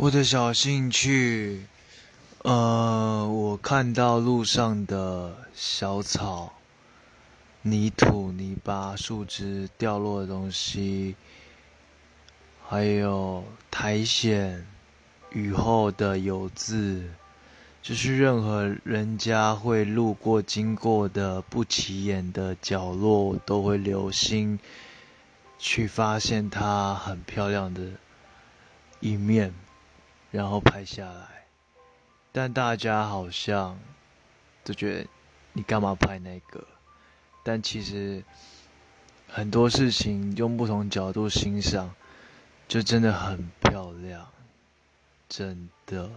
我的小兴趣，呃，我看到路上的小草、泥土、泥巴、树枝掉落的东西，还有苔藓、雨后的油渍，就是任何人家会路过、经过的不起眼的角落，都会留心去发现它很漂亮的一面。然后拍下来，但大家好像都觉得你干嘛拍那个？但其实很多事情用不同角度欣赏，就真的很漂亮，真的。